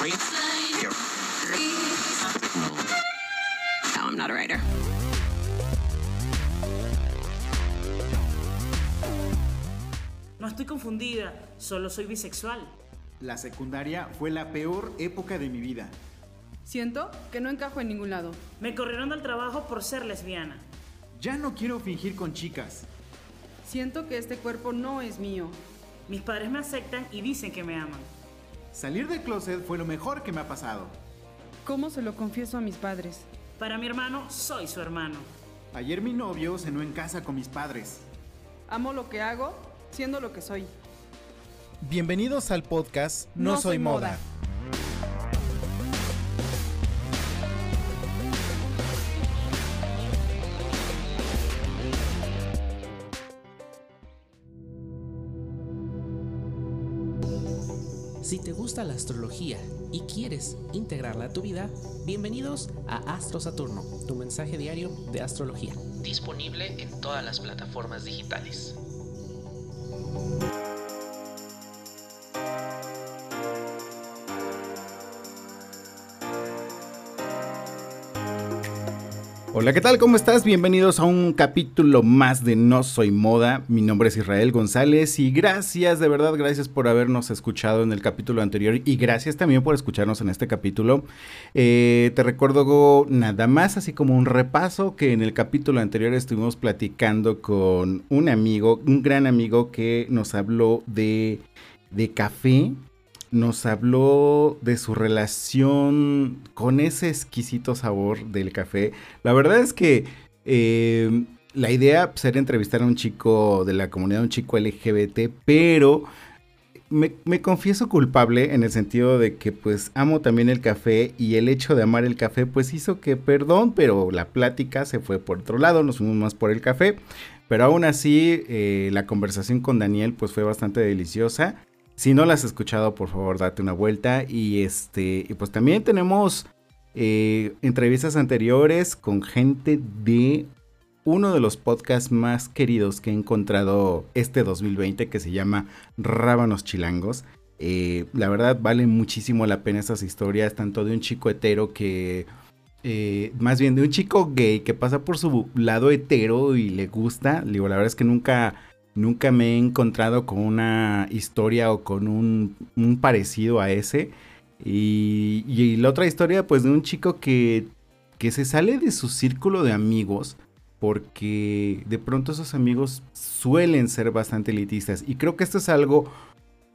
No, I'm not a writer. No estoy confundida, solo soy bisexual. La secundaria fue la peor época de mi vida. Siento que no encajo en ningún lado. Me corrieron del trabajo por ser lesbiana. Ya no quiero fingir con chicas. Siento que este cuerpo no es mío. Mis padres me aceptan y dicen que me aman. Salir del closet fue lo mejor que me ha pasado. ¿Cómo se lo confieso a mis padres? Para mi hermano, soy su hermano. Ayer mi novio cenó en casa con mis padres. Amo lo que hago, siendo lo que soy. Bienvenidos al podcast No, soy, moda. Gusta la astrología y quieres integrarla a tu vida, bienvenidos a Astro Saturno, tu mensaje diario de astrología. Disponible en todas las plataformas digitales. Hola, ¿qué tal? ¿Cómo estás? Bienvenidos a un capítulo más de No Soy Moda. Mi nombre es Israel González y gracias, de verdad, gracias por habernos escuchado en el capítulo anterior y gracias también por escucharnos en este capítulo. Eh, te recuerdo nada más, así como un repaso, que en el capítulo anterior estuvimos platicando con un amigo, un gran amigo que nos habló de, de café, nos habló de su relación con ese exquisito sabor del café. La verdad es que eh, la idea pues, era entrevistar a un chico de la comunidad, un chico LGBT, pero me, me, confieso culpable en el sentido de que pues amo también el café y el hecho de amar el café pues hizo que, perdón, pero la plática se fue por otro lado, nos fuimos más por el café. Pero aún así, eh, la conversación con Daniel pues fue bastante deliciosa. Si no la has escuchado, por favor, date una vuelta. Y este, y pues también tenemos eh, entrevistas anteriores con gente de uno de los podcasts más queridos que he encontrado este 2020, que se llama Rábanos Chilangos. Eh, la verdad, vale muchísimo la pena esas historias, tanto de un chico hetero que. Eh, más bien de un chico gay que pasa por su lado hetero y le gusta. Digo, la verdad es que nunca Nunca me he encontrado con una historia o con un, parecido a ese. Y, y, la otra historia, pues, de un chico que, que se sale de su círculo de amigos. Porque de pronto esos amigos suelen ser bastante elitistas. Y creo que esto es algo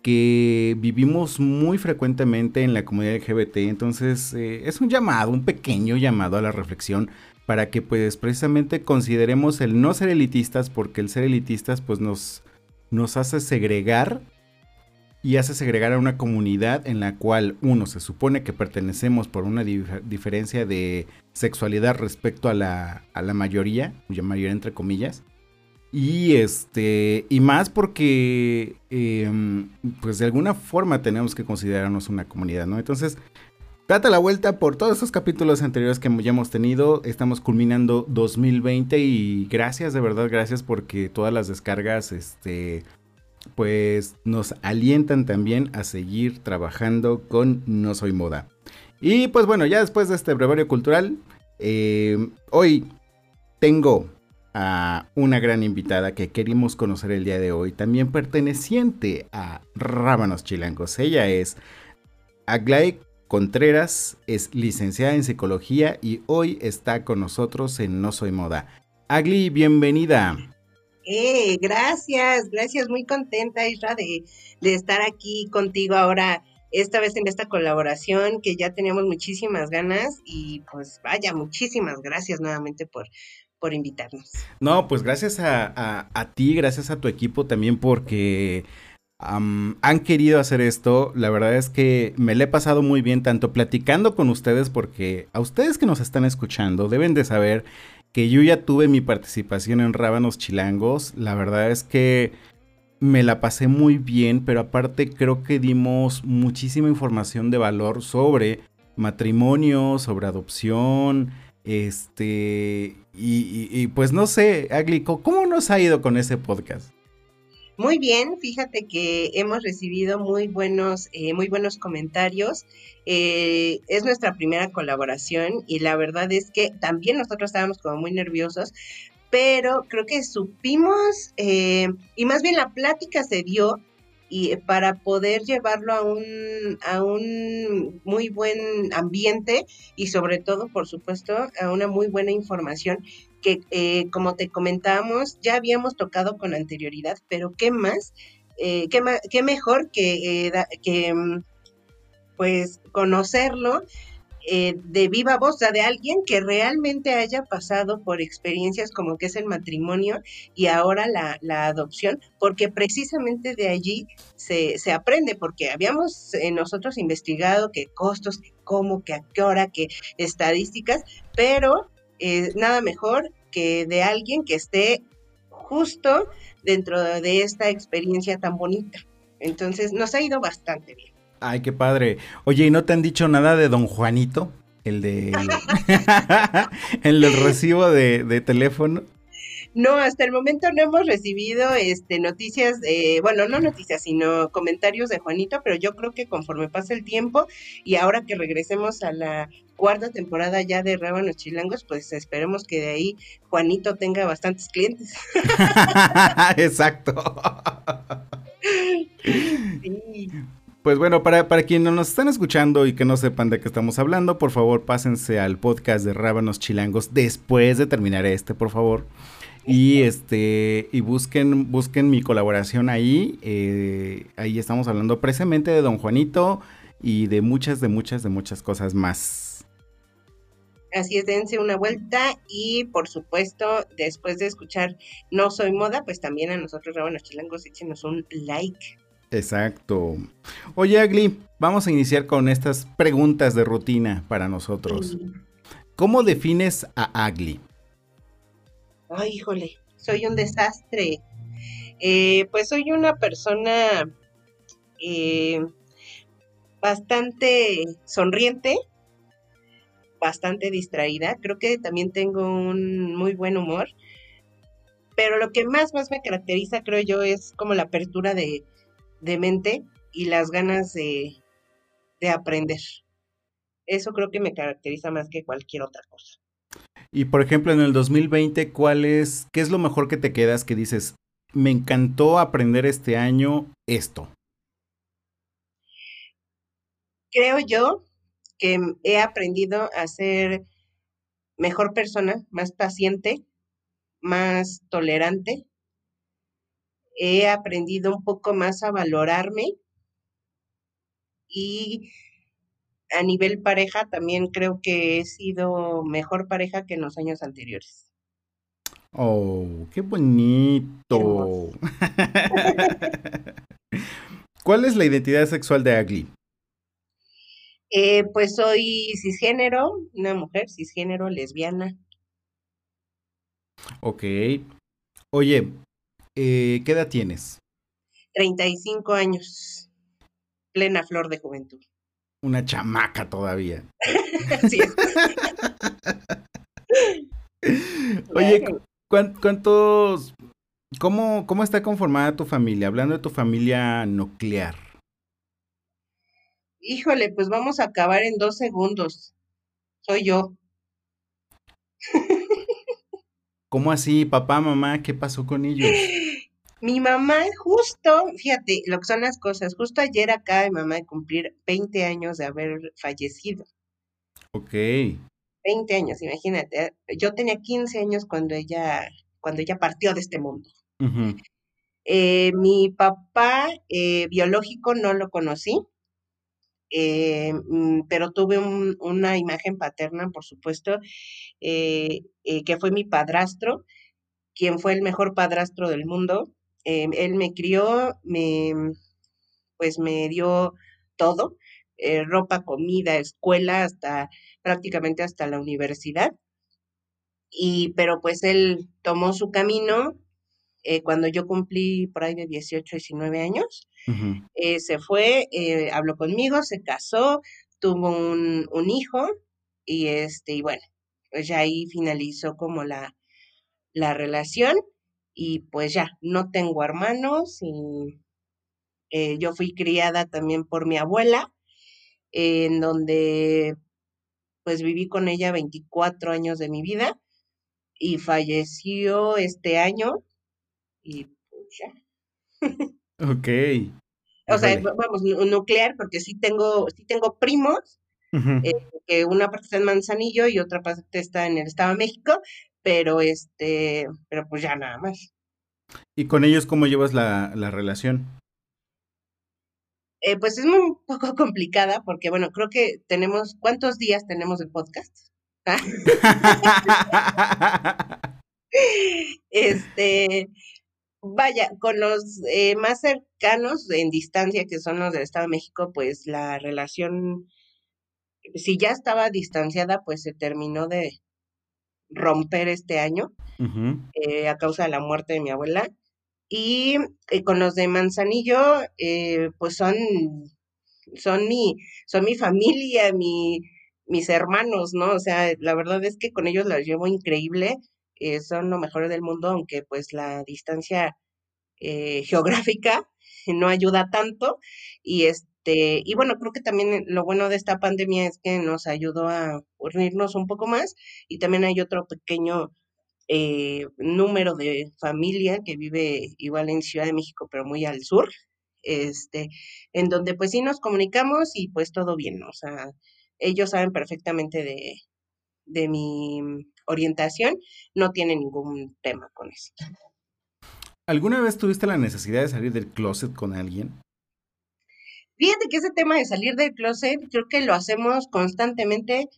que vivimos muy frecuentemente en la comunidad LGBT. Entonces, eh, es un llamado, un pequeño llamado a la reflexión para que pues precisamente consideremos el no ser elitistas porque el ser elitistas pues nos, nos hace segregar y hace segregar a una comunidad en la cual uno se supone que pertenecemos por una dif diferencia de sexualidad respecto a la, a la mayoría, ya mayoría entre comillas. Y este, y más porque, eh, pues de alguna forma tenemos que considerarnos una comunidad, ¿no? Entonces, Date la vuelta por todos estos capítulos anteriores que ya hemos tenido. Estamos culminando 2020 y gracias, de verdad, gracias porque todas las descargas, este, pues nos alientan también a seguir trabajando con No Soy Moda. Y pues bueno, ya después de este brevario cultural, eh, hoy tengo a una gran invitada que querimos conocer el día de hoy, también perteneciente a Rábanos Chilangos. Ella es Aglae Contreras es licenciada en psicología y hoy está con nosotros en No Soy Moda. Agli, bienvenida. Eh, gracias, gracias, muy contenta Isra de, de estar aquí contigo ahora, esta vez en esta colaboración que ya teníamos muchísimas ganas y pues vaya, muchísimas gracias nuevamente por, por invitarnos. No, pues gracias a, a, a ti, gracias a tu equipo también porque Han querido hacer esto, la verdad es que me le he pasado muy bien tanto platicando con ustedes porque a ustedes que nos están escuchando deben de saber que yo ya tuve mi participación en Rábanos Chilangos, la verdad es que me la pasé muy bien, pero aparte creo que dimos muchísima información de valor sobre matrimonio, sobre adopción, este, y pues no sé, Aglico, ¿cómo nos ha ido con ese podcast? Muy bien, fíjate que hemos recibido muy buenos, eh, muy buenos comentarios. Eh, es nuestra primera colaboración y la verdad es que también nosotros estábamos como muy nerviosos, pero creo que supimos, eh, y más bien la plática se dio y para poder llevarlo a un, a un muy buen ambiente y sobre todo, por supuesto, a una muy buena información que, eh, como te comentábamos, ya habíamos tocado con anterioridad, pero ¿qué más? Eh, ¿qué, qué, mejor que, que mm, pues conocerlo eh, de viva voz, o sea, de alguien que realmente haya pasado por experiencias como que es el matrimonio y ahora la, la adopción, porque precisamente de allí se, se aprende, porque habíamos eh, nosotros investigado qué costos, cómo, qué a qué hora, qué estadísticas, pero eh, nada mejor que de alguien que esté justo dentro de esta experiencia tan bonita. Entonces nos ha ido bastante bien. Ay, qué padre. Oye, ¿y no te han dicho nada de don Juanito? El de... el recibo de, de, teléfono. No, hasta el momento no hemos recibido este noticias, de, bueno, no noticias, sino comentarios de Juanito, pero yo creo que conforme pasa el tiempo y ahora que regresemos a la cuarta temporada ya de Rábanos Chilangos, pues esperemos que de ahí Juanito tenga bastantes clientes. Exacto. Sí. Pues bueno, para, para quienes nos están escuchando y que no sepan de qué estamos hablando, por favor pásense al podcast de Rábanos Chilangos después de terminar este, por favor. Y este y busquen, busquen mi colaboración ahí. Eh, ahí estamos hablando precisamente de Don Juanito y de muchas, de muchas, de muchas cosas más. Así es, dense una vuelta y por supuesto, después de escuchar No Soy Moda, pues también a nosotros, Rábanos Chilangos, échenos un like. Exacto. Oye, Agli, vamos a iniciar con estas preguntas de rutina para nosotros. ¿Cómo defines a Agli? Ay, híjole, soy un desastre. Eh, pues soy una persona eh, bastante sonriente, bastante distraída. Creo que también tengo un muy buen humor. Pero lo que más, más me caracteriza, creo yo, es como la apertura de, mente y las ganas de aprender. Eso creo que me caracteriza más que cualquier otra cosa. Y por ejemplo, en el 2020, ¿cuál es, qué es lo mejor que te quedas que dices, me encantó aprender este año esto? Creo yo que he aprendido a ser mejor persona, más paciente, más tolerante, he aprendido un poco más a valorarme y a nivel pareja también creo que he sido mejor pareja que en los años anteriores. Oh, qué bonito. ¿Cuál es la identidad sexual de Agli? Eh, pues soy cisgénero, una mujer cisgénero, lesbiana. Ok. Oye, eh, ¿qué edad tienes? 35 años, plena flor de juventud. Una chamaca todavía. sí. Oye, ¿cuántos, cómo, cómo está conformada tu familia? Hablando de tu familia nuclear. Híjole, pues vamos a acabar en dos segundos. Soy yo. ¿Cómo así, papá, mamá? ¿Qué pasó con ellos? Mi mamá, justo, fíjate lo que son las cosas, justo ayer acaba mi mamá de cumplir 20 años de haber fallecido. Ok. 20 años, imagínate. Yo tenía 15 años cuando ella, cuando ella partió de este mundo. eh, mi papá eh, biológico no lo conocí, eh, pero tuve un, una imagen paterna, por supuesto, eh, que fue mi padrastro, quien fue el mejor padrastro del mundo. Em, él me crió, me, pues me dio todo, eh, ropa, comida, escuela, hasta prácticamente hasta la universidad. Y, pero pues él tomó su camino eh, cuando yo cumplí por ahí de 18, 19 años. Eh, se fue, eh, habló conmigo, se casó, tuvo un, un, hijo y este, y bueno, pues ya ahí finalizó como la, la relación y pues ya, no tengo hermanos y eh, yo fui criada también por mi abuela, en donde pues viví con ella 24 años de mi vida y falleció este año y pues ya. Ok. O sea, vamos, nuclear, porque sí tengo, sí tengo primos, eh, que una parte está en Manzanillo y otra parte está en el Estado de México, pero este, pero pues ya nada más. ¿Y con ellos cómo llevas la, la relación? Eh, pues es un poco complicada porque, bueno, creo que tenemos, ¿cuántos días tenemos de podcast? este, vaya, con los eh, más cercanos en distancia, que son los del Estado de México, pues la relación, si ya estaba distanciada, pues se terminó de romper este año eh, a causa de la muerte de mi abuela. Y eh, con los de Manzanillo, eh, pues son, son, mi, son mi familia, mi, mis hermanos, ¿no? O sea, la verdad es que con ellos los llevo increíble, eh, son lo mejor del mundo, aunque pues la distancia geográfica no ayuda tanto. Y este, y bueno, creo que también lo bueno de esta pandemia es que nos ayudó a unirnos un poco más y también hay otro pequeño eh, número de familia que vive igual en Ciudad de México, pero muy al sur, este, en donde pues sí nos comunicamos y pues todo bien, o sea, ellos saben perfectamente de, de mi orientación, no tienen ningún tema con eso. ¿Alguna vez tuviste la necesidad de salir del closet con alguien? Fíjate que ese tema de salir del closet, creo que lo hacemos constantemente,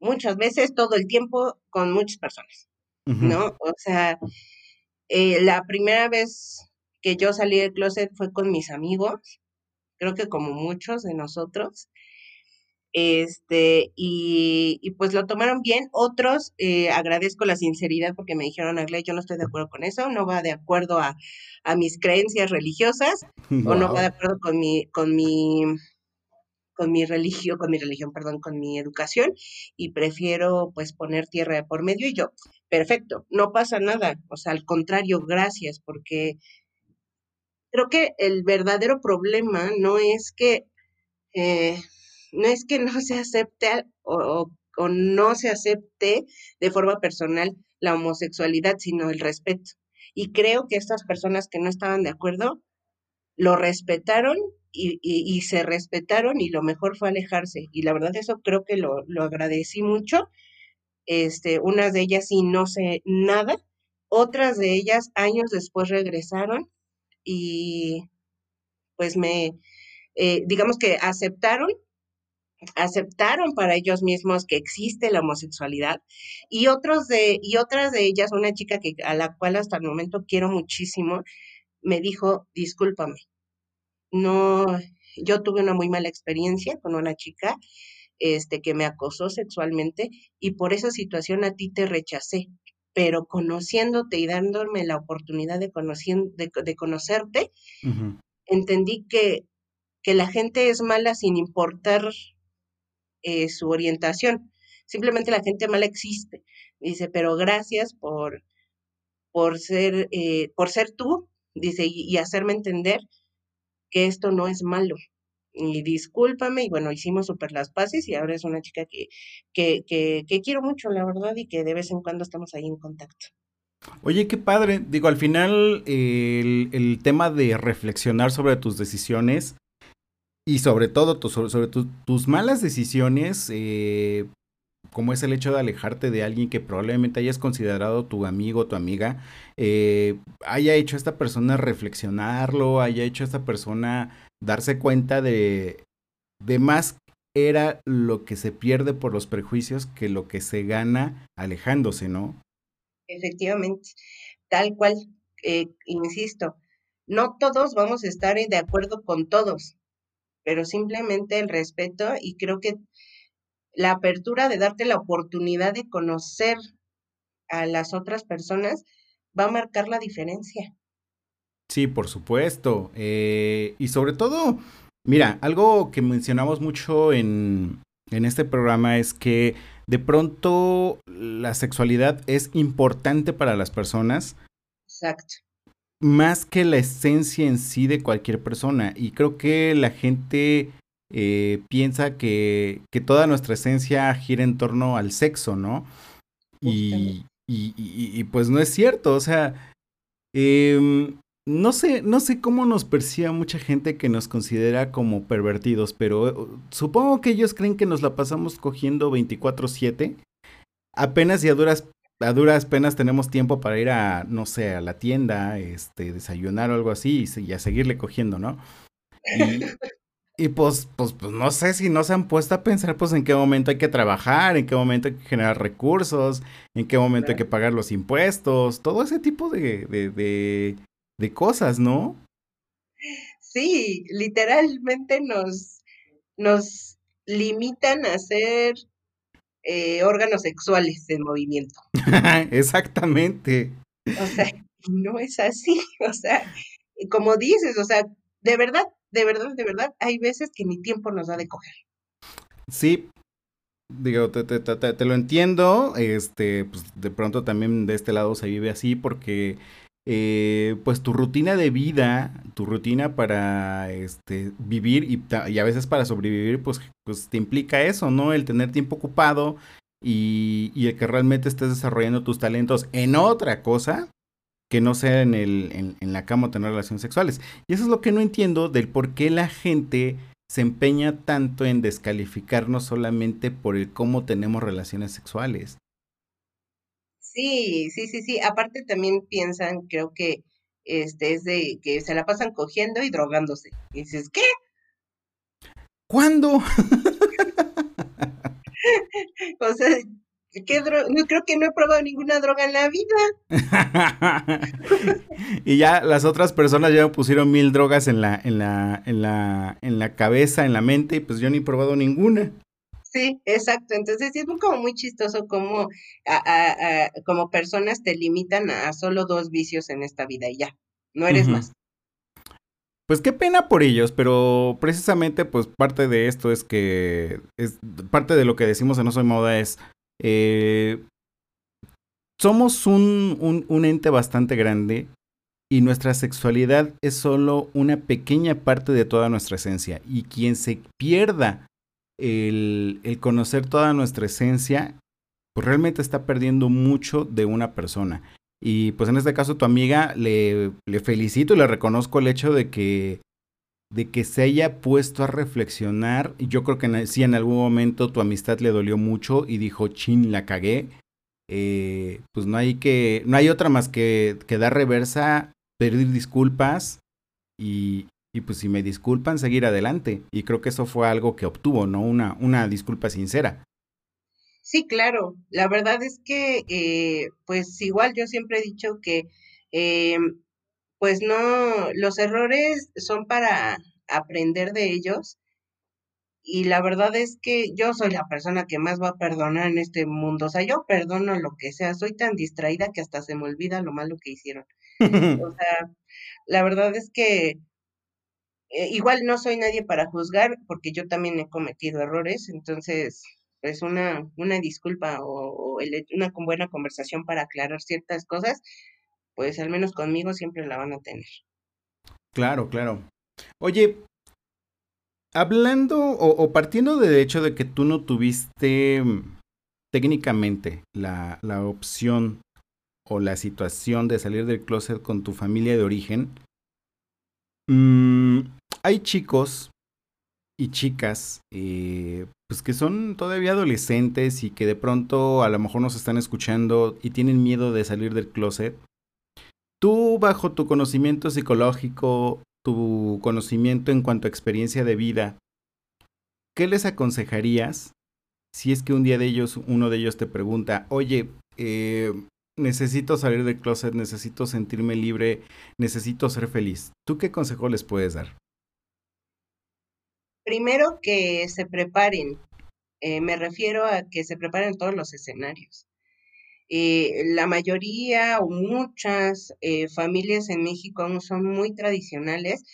muchas veces, todo el tiempo, con muchas personas. ¿no? O sea, eh, la primera vez que yo salí del closet fue con mis amigos, creo que como muchos de nosotros. Este, y, y pues lo tomaron bien. Otros, eh, agradezco la sinceridad porque me dijeron, Agle, yo no estoy de acuerdo con eso, no va de acuerdo a, a mis creencias religiosas, o no va de acuerdo con mi, con mi con mi religión, con mi religión, perdón, con mi educación y prefiero pues poner tierra de por medio y yo, perfecto, no pasa nada, o sea, al contrario, gracias, porque creo que el verdadero problema no es que, eh, no es que no se acepte o, no se acepte de forma personal la homosexualidad, sino el respeto. Y creo que estas personas que no estaban de acuerdo lo respetaron y, se respetaron y lo mejor fue alejarse. Y la verdad eso creo que lo, lo agradecí mucho. Este, unas de ellas sí no sé nada, otras de ellas años después regresaron y pues me, eh, digamos que aceptaron, aceptaron para ellos mismos que existe la homosexualidad y otros de, y otras de ellas, una chica que, a la cual hasta el momento quiero muchísimo, me dijo, discúlpame, no, yo tuve una muy mala experiencia con una chica este, que me acosó sexualmente y por esa situación a ti te rechacé, pero conociéndote y dándome la oportunidad de, de, conocerte, entendí que, que, la gente es mala sin importar eh, su orientación. Simplemente la gente mala existe. Dice, pero gracias por, por, ser, eh, por ser tú, dice, y hacerme entender que esto no es malo. Y discúlpame, y bueno, hicimos súper las paces y ahora es una chica que, que, que, quiero mucho, la verdad, y que de vez en cuando estamos ahí en contacto. Oye, qué padre. Digo, al final el, el tema de reflexionar sobre tus decisiones y sobre todo sobre, tus malas decisiones, eh, como es el hecho de alejarte de alguien que probablemente hayas considerado tu amigo o tu amiga, eh, haya hecho a esta persona reflexionarlo, haya hecho a esta persona darse cuenta de, de más era lo que se pierde por los prejuicios que lo que se gana alejándose, ¿no? Efectivamente, tal cual, eh, insisto, no todos vamos a estar de acuerdo con todos, pero simplemente el respeto y creo que la apertura de darte la oportunidad de conocer a las otras personas va a marcar la diferencia. Sí, por supuesto. Eh, y sobre todo, mira, algo que mencionamos mucho en, en este programa es que de pronto la sexualidad es importante para las personas, Exacto. Más que la esencia en sí de cualquier persona. Y creo que la gente eh, piensa que, que, toda nuestra esencia gira en torno al sexo, ¿no? Y, y, y, pues no es cierto, o sea, eh, no sé, no sé cómo nos percibe mucha gente que nos considera como pervertidos, pero eh, supongo que ellos creen que nos la pasamos cogiendo 24/7. Apenas y a duras, a duras penas tenemos tiempo para ir a, no sé, a la tienda, este, desayunar o algo así y, a seguirle cogiendo, ¿no? Y, pues, pues, pues no sé si no se han puesto a pensar pues en qué momento hay que trabajar, en qué momento hay que generar recursos, en qué momento hay que pagar los impuestos, todo ese tipo de, de de cosas, ¿no? Sí, literalmente nos, nos limitan a ser eh, órganos sexuales en movimiento. Exactamente. O sea, no es así. O sea, como dices, o sea, de verdad, de verdad, de verdad, hay veces que ni tiempo nos da de coger. Sí, digo, te, te, te, te, lo entiendo, este, pues de pronto también de este lado se vive así porque eh, pues tu rutina de vida, tu rutina para este, vivir y, a veces para sobrevivir, pues, pues te implica eso, ¿no? El tener tiempo ocupado y, y, el que realmente estés desarrollando tus talentos en otra cosa que no sea en, el, en, en la cama o tener relaciones sexuales. Y eso es lo que no entiendo del por qué la gente se empeña tanto en descalificarnos solamente por el cómo tenemos relaciones sexuales. Sí, sí, sí, sí. Aparte también piensan, creo que este es de que se la pasan cogiendo y drogándose. Y dices, ¿qué? ¿Cuándo? o sea, ¿qué droga? No, creo que no he probado ninguna droga en la vida. y ya las otras personas ya me pusieron mil drogas en la, en la, en la, en la cabeza, en la mente, y pues yo ni he probado ninguna. Sí, exacto. Entonces sí es como muy chistoso como, a, como personas te limitan a solo dos vicios en esta vida y ya, no eres más. Pues qué pena por ellos, pero precisamente pues parte de esto es que es parte de lo que decimos en No Soy Moda es eh, somos un, un, un ente bastante grande y nuestra sexualidad es solo una pequeña parte de toda nuestra esencia y quien se pierda el, el conocer toda nuestra esencia, pues realmente está perdiendo mucho de una persona. Y pues en este caso tu amiga le, le felicito y le reconozco el hecho de que de que se haya puesto a reflexionar. Yo creo que sí en algún momento tu amistad le dolió mucho y dijo, chin, la cagué. Eh, pues no hay que, no hay otra más que, que dar reversa, pedir disculpas y, y pues si me disculpan, seguir adelante. Y creo que eso fue algo que obtuvo, ¿no? Una, una disculpa sincera. Sí, claro. La verdad es que, eh, pues igual yo siempre he dicho que, eh, pues no, los errores son para aprender de ellos. Y la verdad es que yo soy la persona que más va a perdonar en este mundo. O sea, yo perdono lo que sea. Soy tan distraída que hasta se me olvida lo malo que hicieron. o sea, la verdad es que eh, igual no soy nadie para juzgar porque yo también he cometido errores, entonces pues una, una disculpa o, una buena conversación para aclarar ciertas cosas, pues al menos conmigo siempre la van a tener. Claro, claro. Oye, hablando o, partiendo del hecho de que tú no tuviste mm, técnicamente la, la opción o la situación de salir del closet con tu familia de origen, mmm, hay chicos y chicas eh, pues que son todavía adolescentes y que de pronto a lo mejor nos están escuchando y tienen miedo de salir del closet. Tú bajo tu conocimiento psicológico, tu conocimiento en cuanto a experiencia de vida, ¿qué les aconsejarías si es que un día de ellos, uno de ellos te pregunta, oye, eh, necesito salir del closet, necesito sentirme libre, necesito ser feliz? ¿Tú qué consejo les puedes dar? Primero que se preparen, eh, me refiero a que se preparen todos los escenarios. Eh, la mayoría o muchas eh, familias en México aún son muy tradicionales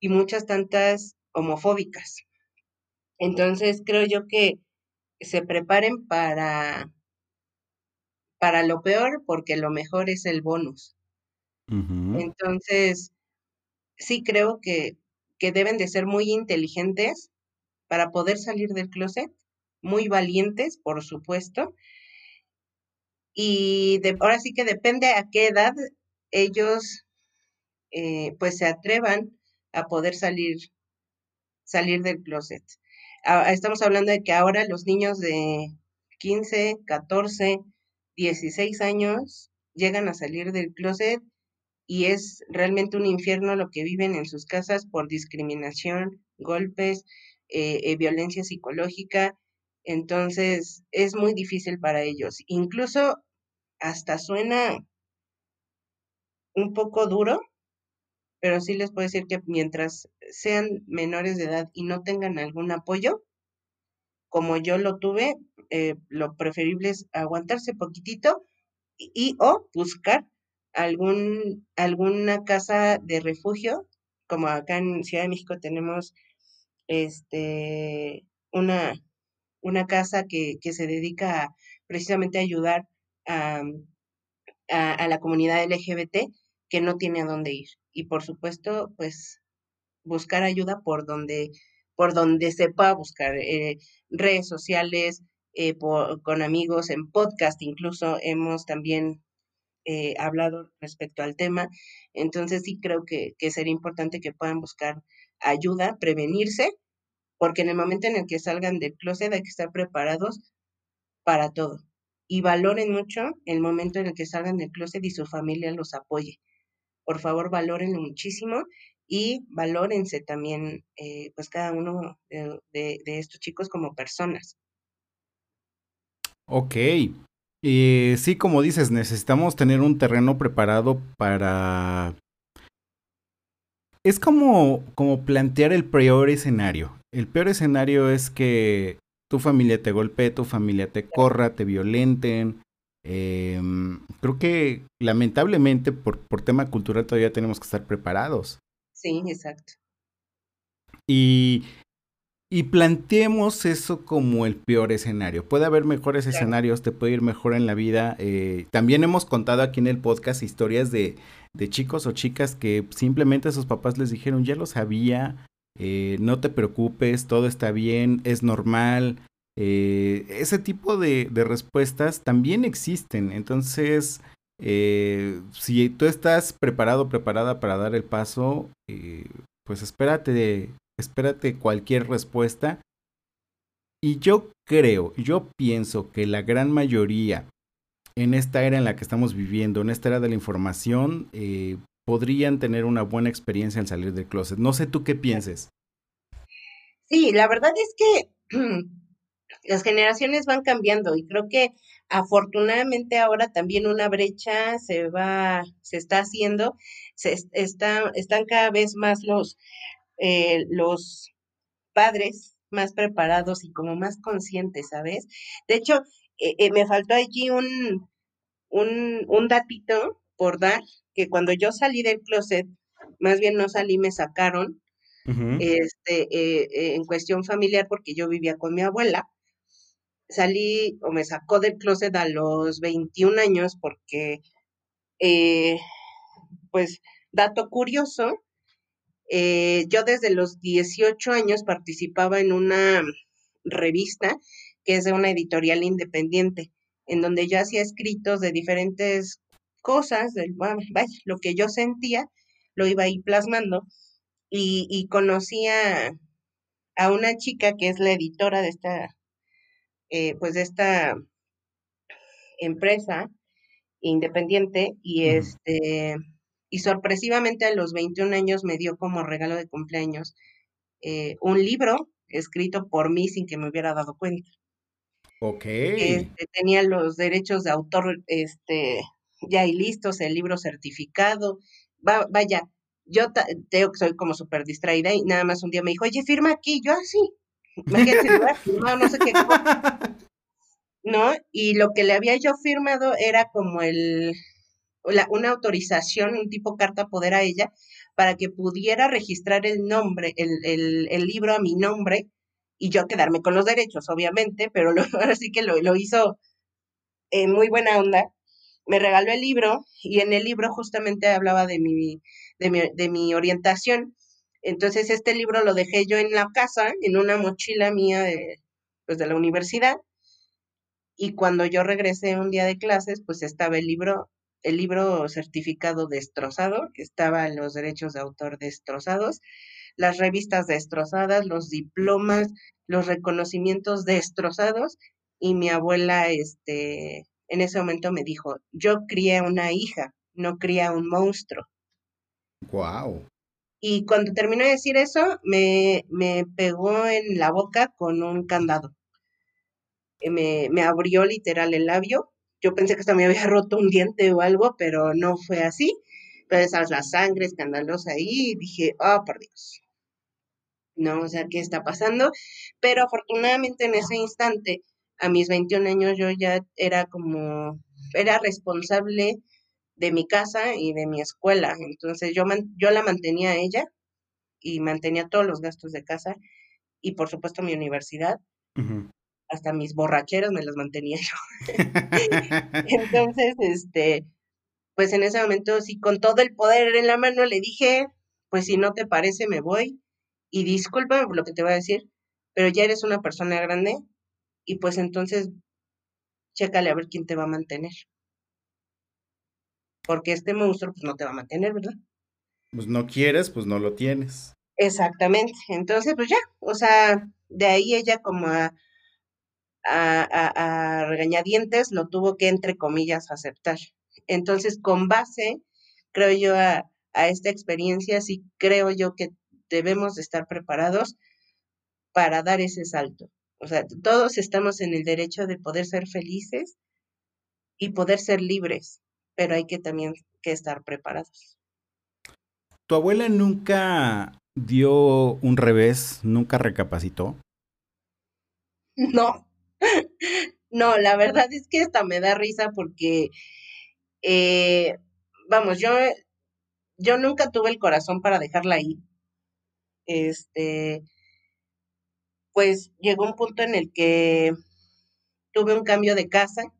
y muchas tantas homofóbicas. Entonces creo yo que se preparen para, para lo peor porque lo mejor es el bonus. Entonces, sí creo que, que deben de ser muy inteligentes para poder salir del closet, muy valientes, por supuesto. Y de, ahora sí que depende a qué edad ellos eh, pues se atrevan a poder salir, salir del closet. Ah, estamos hablando de que ahora los niños de 15, 14, 16 años llegan a salir del closet y es realmente un infierno lo que viven en sus casas por discriminación, golpes, eh, eh, violencia psicológica. Entonces es muy difícil para ellos. Incluso hasta suena un poco duro, pero sí les puedo decir que mientras sean menores de edad y no tengan algún apoyo, como yo lo tuve, eh, lo preferible es aguantarse poquitito y, o buscar algún, alguna casa de refugio, como acá en Ciudad de México tenemos este, una, una casa que, que se dedica precisamente a ayudar a, a, la comunidad LGBT que no tiene a dónde ir. Y por supuesto, pues buscar ayuda por donde, por donde se pueda buscar, eh, redes sociales, eh, con amigos, en podcast incluso hemos también eh, hablado respecto al tema. Entonces sí creo que, que sería importante que puedan buscar ayuda, prevenirse, porque en el momento en el que salgan del closet hay que estar preparados para todo y valoren mucho el momento en el que salgan del closet y su familia los apoye. Por favor, valórenlo muchísimo y valórense también, eh, pues cada uno de, estos chicos como personas. Ok. Y sí, como dices, necesitamos tener un terreno preparado para... Es como, como plantear el peor escenario. El peor escenario es que tu familia te golpee, tu familia te corra, te violenten. Em, creo que lamentablemente por, por tema cultural todavía tenemos que estar preparados. Sí, exacto. Y, y planteemos eso como el peor escenario. Puede haber mejores escenarios, te puede ir mejor en la vida. Eh, también hemos contado aquí en el podcast historias de, de chicos o chicas que simplemente sus papás les dijeron, ya lo sabía, eh, no te preocupes, todo está bien, es normal. Eh, ese tipo de, respuestas también existen. Entonces, eh, si tú estás preparado, preparada para dar el paso, pues espérate, espérate cualquier respuesta. Y yo creo, yo pienso que la gran mayoría en esta era en la que estamos viviendo, en esta era de la información, podrían tener una buena experiencia en salir del closet. No sé tú qué pienses. Sí, la verdad es que las generaciones van cambiando y creo que afortunadamente ahora también una brecha se va, se está haciendo, se está, están cada vez más los, eh, los padres más preparados y como más conscientes, ¿sabes? De hecho, eh, eh, me faltó allí un, un, un datito por dar, que cuando yo salí del closet, más bien no salí, me sacaron, este, en cuestión familiar, porque yo vivía con mi abuela. Salí o me sacó del closet a los 21 años porque, eh, pues, dato curioso, yo desde los 18 años participaba en una revista que es de una editorial independiente, en donde yo hacía escritos de diferentes cosas, del, vaya, lo que yo sentía, lo iba ahí plasmando, y, y conocí a, una chica que es la editora de esta, eh, pues de esta empresa independiente y este y sorpresivamente a los 21 años me dio como regalo de cumpleaños eh, un libro escrito por mí sin que me hubiera dado cuenta. Ok. Este, tenía los derechos de autor este, ya y listos, el libro certificado. Va, vaya, yo tengo que soy como súper distraída y nada más un día me dijo, oye, firma aquí. Yo así. Ah, Imagínate, no, no sé qué. ¿No? Y lo que le había yo firmado era como el, una autorización, un tipo carta poder a ella, para que pudiera registrar el nombre, el, el, el libro a mi nombre y yo quedarme con los derechos, obviamente, pero lo, ahora sí que lo, lo hizo en muy buena onda me regaló el libro y en el libro justamente hablaba de mi, de mi, de mi orientación. Entonces este libro lo dejé yo en la casa, en una mochila mía de, pues, de la universidad. Y cuando yo regresé un día de clases, pues estaba el libro, el libro certificado destrozado, estaban los derechos de autor destrozados, las revistas destrozadas, los diplomas, los reconocimientos destrozados, y mi abuela, este, en ese momento me dijo, yo crié una hija, no crié un monstruo. Wow. Y cuando terminó de decir eso, me, me pegó en la boca con un candado. Eh, me, me abrió literal el labio. Yo pensé que hasta me había roto un diente o algo, pero no fue así. Pero esas la sangre escandalosa ahí, y dije, oh, por Dios. No, o sea, ¿qué está pasando? Pero afortunadamente en ese instante, a mis 21 años, yo ya era como, era responsable de mi casa y de mi escuela. Entonces yo, yo la mantenía a ella y mantenía todos los gastos de casa y por supuesto mi universidad. Hasta mis borracheras me las mantenía yo. Entonces, este, pues en ese momento sí, con todo el poder en la mano le dije, pues si no te parece me voy y discúlpame por lo que te voy a decir, pero ya eres una persona grande y pues entonces chécale a ver quién te va a mantener porque este monstruo pues no te va a mantener, ¿verdad? Pues no quieres, pues no lo tienes. Exactamente. Entonces, pues ya, o sea, de ahí ella como a, a, a, regañadientes lo tuvo que, entre comillas, aceptar. Entonces, con base, creo yo, a, a esta experiencia, sí creo yo que debemos de estar preparados para dar ese salto. O sea, todos estamos en el derecho de poder ser felices y poder ser libres pero hay que también que estar preparados. ¿Tu abuela nunca dio un revés, nunca recapacitó? No, no, la verdad es que esta me da risa porque, eh, vamos, yo, yo nunca tuve el corazón para dejarla ahí. Este, pues llegó un punto en el que tuve un cambio de casa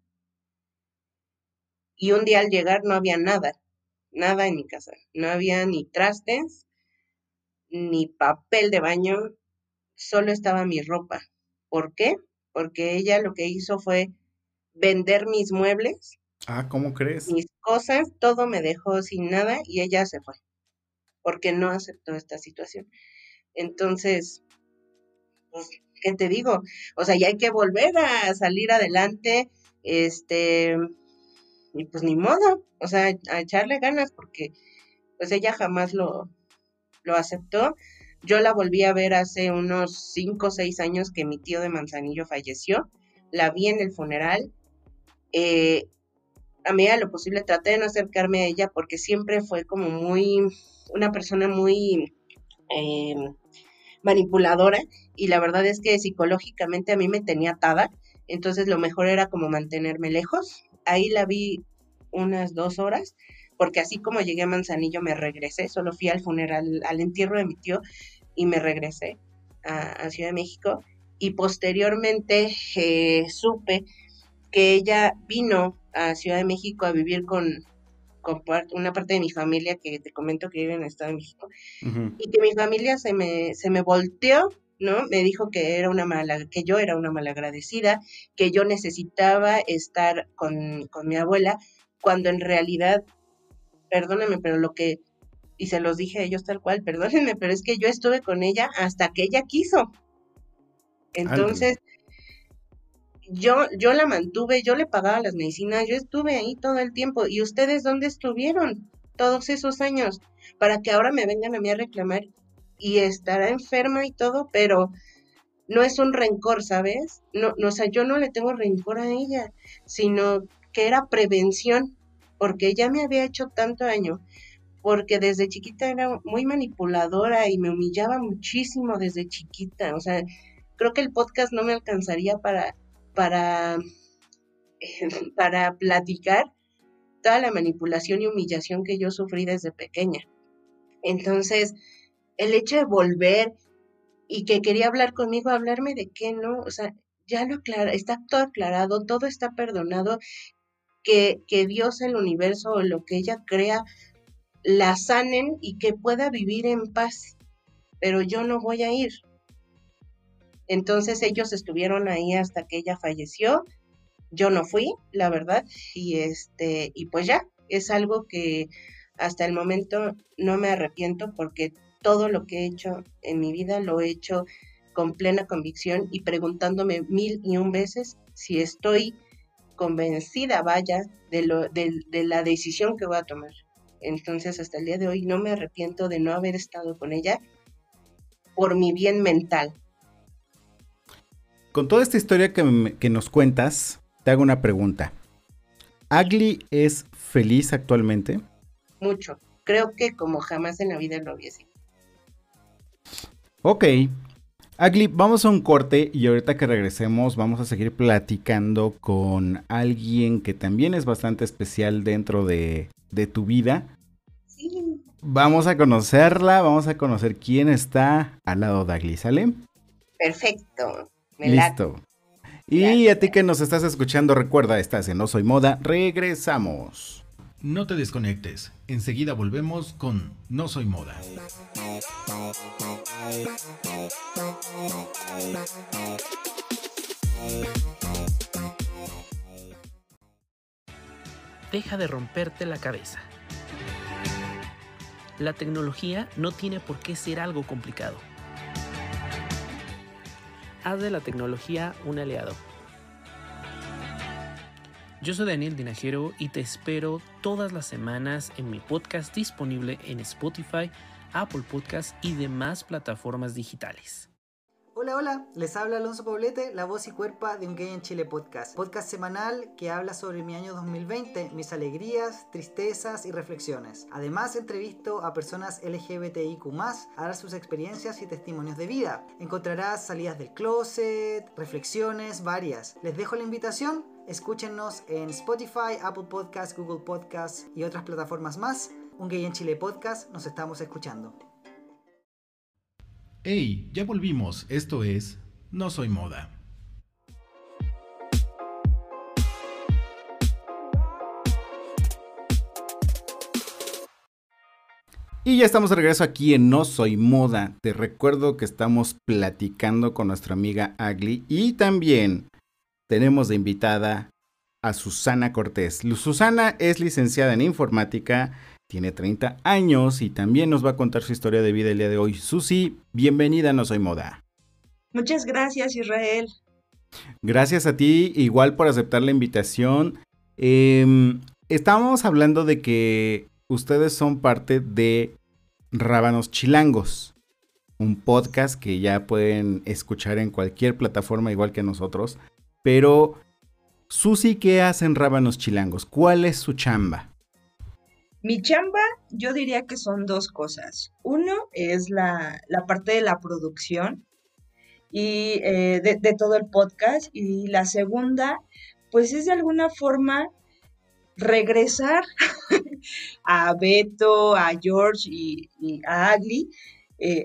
y un día al llegar no había nada, nada en mi casa. No había ni trastes, ni papel de baño, solo estaba mi ropa. ¿Por qué? Porque ella lo que hizo fue vender mis muebles. Ah, ¿cómo crees? Mis cosas, todo me dejó sin nada y ella se fue, porque no aceptó esta situación. Entonces, pues, ¿qué te digo? O sea, ya hay que volver a salir adelante, este, y pues ni modo, o sea, a echarle ganas porque pues ella jamás lo, lo aceptó. Yo la volví a ver hace unos 5 o 6 años que mi tío de Manzanillo falleció. La vi en el funeral. Eh, a medida de lo posible traté de no acercarme a ella porque siempre fue como muy, una persona muy eh, manipuladora y la verdad es que psicológicamente a mí me tenía atada. Entonces lo mejor era como mantenerme lejos ahí la vi unas dos horas, porque así como llegué a Manzanillo me regresé, solo fui al funeral, al entierro de mi tío y me regresé a, Ciudad de México. Y posteriormente eh, supe que ella vino a Ciudad de México a vivir con, con una parte de mi familia que te comento que vive en el Estado de México. Y que mi familia se me, se me volteó ¿no? Me dijo que era una mala, que yo era una malagradecida, que yo necesitaba estar con, con mi abuela, cuando en realidad, perdónenme, pero lo que, y se los dije a ellos tal cual, perdónenme, pero es que yo estuve con ella hasta que ella quiso. Entonces, yo, yo la mantuve, yo le pagaba las medicinas, yo estuve ahí todo el tiempo. ¿Y ustedes dónde estuvieron todos esos años? Para que ahora me vengan a mí a reclamar y estará enferma y todo, pero no es un rencor, ¿sabes? No, no, o sea, yo no le tengo rencor a ella, sino que era prevención, porque ella me había hecho tanto daño, porque desde chiquita era muy manipuladora y me humillaba muchísimo desde chiquita, o sea, creo que el podcast no me alcanzaría para, para, para platicar toda la manipulación y humillación que yo sufrí desde pequeña. Entonces, el hecho de volver y que quería hablar conmigo, hablarme de qué no, o sea, ya lo aclara, está todo aclarado, todo está perdonado que, que Dios, el universo o lo que ella crea la sanen y que pueda vivir en paz. Pero yo no voy a ir. Entonces ellos estuvieron ahí hasta que ella falleció. Yo no fui, la verdad, y este y pues ya, es algo que hasta el momento no me arrepiento porque todo lo que he hecho en mi vida lo he hecho con plena convicción y preguntándome mil y un veces si estoy convencida, vaya, de, lo, de, de la decisión que voy a tomar. Entonces, hasta el día de hoy no me arrepiento de no haber estado con ella por mi bien mental. Con toda esta historia que, que nos cuentas, te hago una pregunta. ¿Agli es feliz actualmente? Mucho. Creo que como jamás en la vida lo hubiese. Ok. Agli, vamos a un corte y ahorita que regresemos vamos a seguir platicando con alguien que también es bastante especial dentro de, de tu vida. Sí. Vamos a conocerla, vamos a conocer quién está al lado de Agli, ¿sale? Perfecto. Me. Listo. Y a ti que nos estás escuchando, recuerda, estás en No Soy Moda, regresamos. No te desconectes. Enseguida volvemos con No Soy Moda. Deja de romperte la cabeza. La tecnología no tiene por qué ser algo complicado. Haz de la tecnología un aliado. Yo soy Daniel Dinajero y te espero todas las semanas en mi podcast disponible en Spotify, Apple Podcast y demás plataformas digitales. Hola, hola, les habla Alonso Poblete, la voz y cuerpa de Un Gay en Chile podcast. Podcast semanal que habla sobre mi año 2020, mis alegrías, tristezas y reflexiones. Además, entrevisto a personas LGBTIQ, dar sus experiencias y testimonios de vida. Encontrarás salidas del closet, reflexiones varias. Les dejo la invitación, escúchenos en Spotify, Apple Podcasts, Google Podcasts y otras plataformas más. Un Gay en Chile podcast, nos estamos escuchando. Hey, ya volvimos. Esto es No Soy Moda. Y ya estamos de regreso aquí en No Soy Moda. Te recuerdo que estamos platicando con nuestra amiga Agli y también tenemos de invitada a Susana Cortés. Susana es licenciada en informática, tiene 30 años y también nos va a contar su historia de vida el día de hoy. Susi, bienvenida a No Soy Moda. Muchas gracias, Israel. Gracias a ti, igual por aceptar la invitación. Eh, estábamos hablando de que ustedes son parte de Rábanos Chilangos, un podcast que ya pueden escuchar en cualquier plataforma igual que nosotros. Pero, Susi, ¿qué hacen Rábanos Chilangos? ¿Cuál es su chamba? Mi chamba, yo diría que son dos cosas. Uno es la, la parte de la producción y eh, de, todo el podcast. Y la segunda, pues es de alguna forma regresar a Beto, a George y, a Agli eh,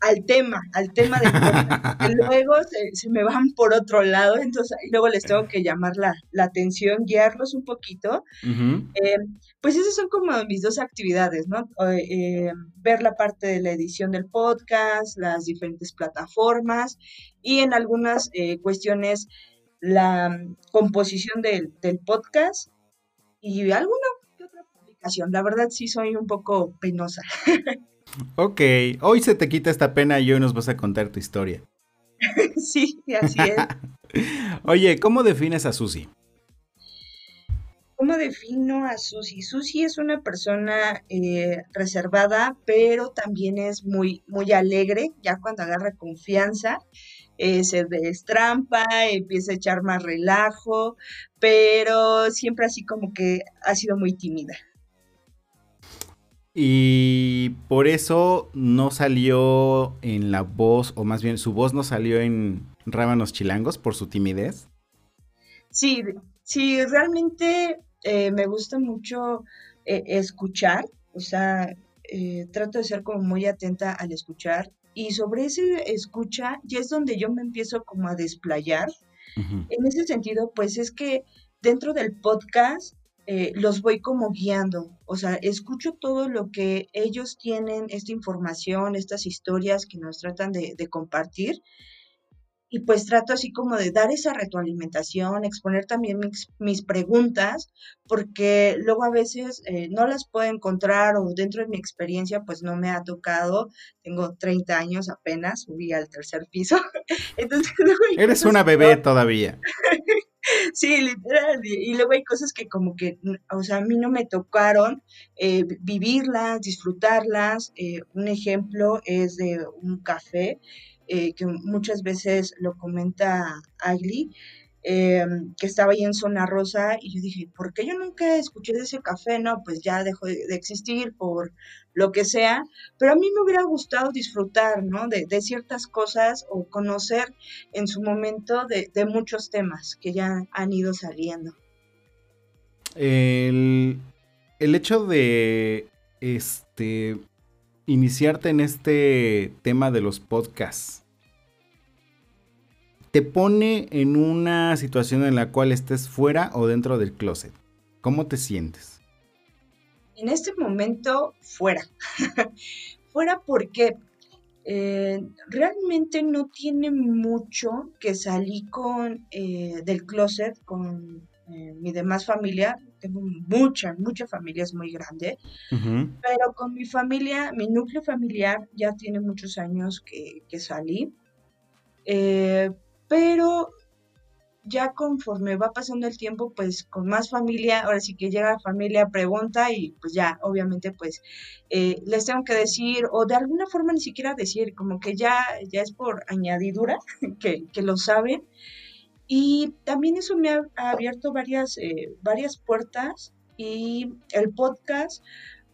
al tema, al tema del podcast. que luego se, se me van por otro lado, entonces ahí luego les tengo que llamar la, la atención, guiarlos un poquito. Eh, pues esas son como mis dos actividades, ¿no? Eh, eh, ver la parte de la edición del podcast, las diferentes plataformas y en algunas eh, cuestiones la mm, composición del, del podcast y alguna que otra publicación. La verdad sí soy un poco penosa. Ok, hoy se te quita esta pena y hoy nos vas a contar tu historia. sí, así es. Oye, ¿cómo defines a Susi? ¿Cómo defino a Susi? Susi es una persona eh, reservada, pero también es muy, muy alegre, ya cuando agarra confianza, eh, se destrampa, empieza a echar más relajo, pero siempre así como que ha sido muy tímida. Y por eso no salió en la voz, o más bien su voz no salió en Rábanos Chilangos por su timidez. Sí, sí, realmente eh, me gusta mucho eh, escuchar, o sea, eh, trato de ser como muy atenta al escuchar y sobre ese escucha ya es donde yo me empiezo como a desplayar. En ese sentido, pues es que dentro del podcast eh, los voy como guiando, o sea, escucho todo lo que ellos tienen, esta información, estas historias que nos tratan de, compartir y pues trato así como de dar esa retroalimentación, exponer también mis, preguntas, porque luego a veces eh, no las puedo encontrar o dentro de mi experiencia pues no me ha tocado, tengo 30 años apenas, subí al tercer piso, entonces... Eres una bebé todavía. Sí, literal. Y, luego hay cosas que como que, o sea, a mí no me tocaron eh, vivirlas, disfrutarlas. Eh, un ejemplo es de un café eh, que muchas veces lo comenta Agli, Em, que estaba ahí en Zona Rosa y yo dije, ¿por qué yo nunca escuché de ese café? No, pues ya dejó de, existir por lo que sea, pero a mí me hubiera gustado disfrutar, ¿no? De, ciertas cosas o conocer en su momento de, muchos temas que ya han ido saliendo. El, el hecho de este iniciarte en este tema de los podcasts te pone en una situación en la cual estés fuera o dentro del closet. ¿Cómo te sientes? En este momento, fuera. fuera porque eh, realmente no tiene mucho que salí con eh, del closet con eh, mi demás familia. Tengo mucha, mucha familia, es muy grande. Pero con mi familia, mi núcleo familiar, ya tiene muchos años que, que salí pero ya conforme va pasando el tiempo, pues con más familia, ahora sí que llega familia, pregunta y pues ya, obviamente, pues eh, les tengo que decir, o de alguna forma ni siquiera decir, como que ya, ya es por añadidura, que, lo saben. Y también eso me ha, abierto varias, eh, varias puertas y el podcast,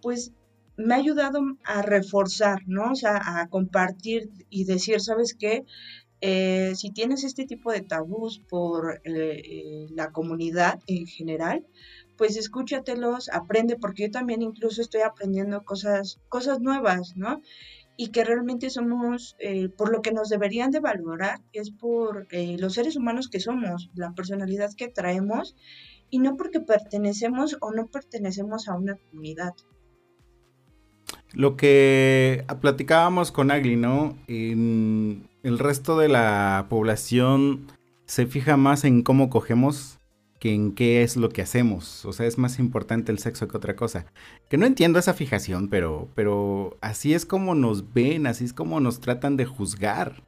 pues me ha ayudado a reforzar, ¿no? O sea, a compartir y decir, ¿sabes qué? Eh, si tienes este tipo de tabús por eh, eh, la comunidad en general, pues escúchatelos, aprende, porque yo también incluso estoy aprendiendo cosas, cosas nuevas, ¿no? Y que realmente somos, por lo que nos deberían de valorar, es por los seres humanos que somos, la personalidad que traemos, y no porque pertenecemos o no pertenecemos a una comunidad. Lo que platicábamos con Agli, ¿no? El resto de la población se fija más en cómo cogemos que en qué es lo que hacemos. O sea, es más importante el sexo que otra cosa. Que no entiendo esa fijación, pero, pero así es como nos ven, así es como nos tratan de juzgar.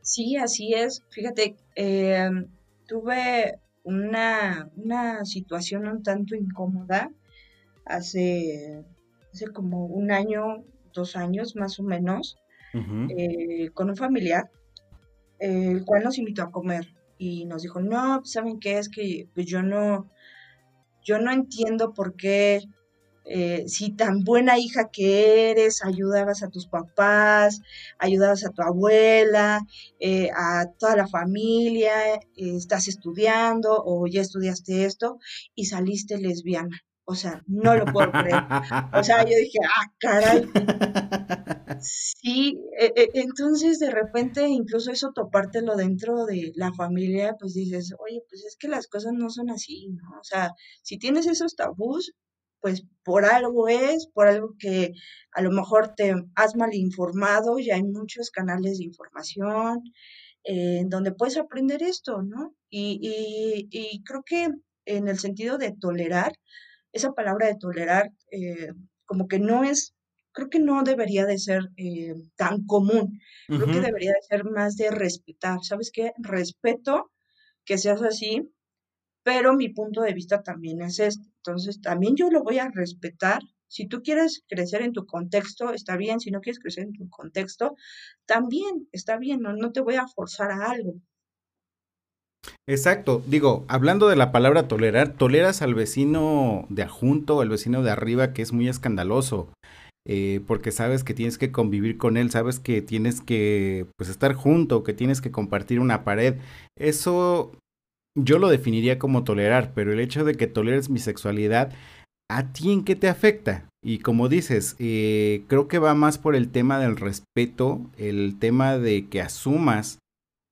Sí, así es. Fíjate, em, tuve una, una situación un tanto incómoda hace hace como un año, dos años más o menos, eh, con un familiar, el cual nos invitó a comer y nos dijo, no, pues, ¿saben qué? Es que pues, yo no, yo no entiendo por qué, eh, si tan buena hija que eres, ayudabas a tus papás, ayudabas a tu abuela, eh, a toda la familia, estás estudiando o ya estudiaste esto y saliste lesbiana. O sea, no lo puedo creer. O sea, yo dije, ah, caray. Sí, e, e, entonces de repente incluso eso topártelo dentro de la familia, pues dices, oye, pues es que las cosas no son así, ¿no? O sea, si tienes esos tabús, pues por algo es, por algo que a lo mejor te has mal informado, ya hay muchos canales de información eh, en donde puedes aprender esto, ¿no? Y, y, y creo que en el sentido de tolerar, esa palabra de tolerar eh, como que no es, creo que no debería de ser eh, tan común, creo que debería de ser más de respetar, ¿sabes qué? Respeto que seas así, pero mi punto de vista también es este, entonces también yo lo voy a respetar. Si tú quieres crecer en tu contexto, está bien. Si no quieres crecer en tu contexto, también está bien. No, no te voy a forzar a algo. Exacto, digo, hablando de la palabra tolerar, toleras al vecino de adjunto, al vecino de arriba que es muy escandaloso, eh, porque sabes que tienes que convivir con él, sabes que tienes que pues estar junto, que tienes que compartir una pared. Eso yo lo definiría como tolerar, pero el hecho de que toleres mi sexualidad, ¿a ti en qué te afecta? Y como dices, eh, creo que va más por el tema del respeto, el tema de que asumas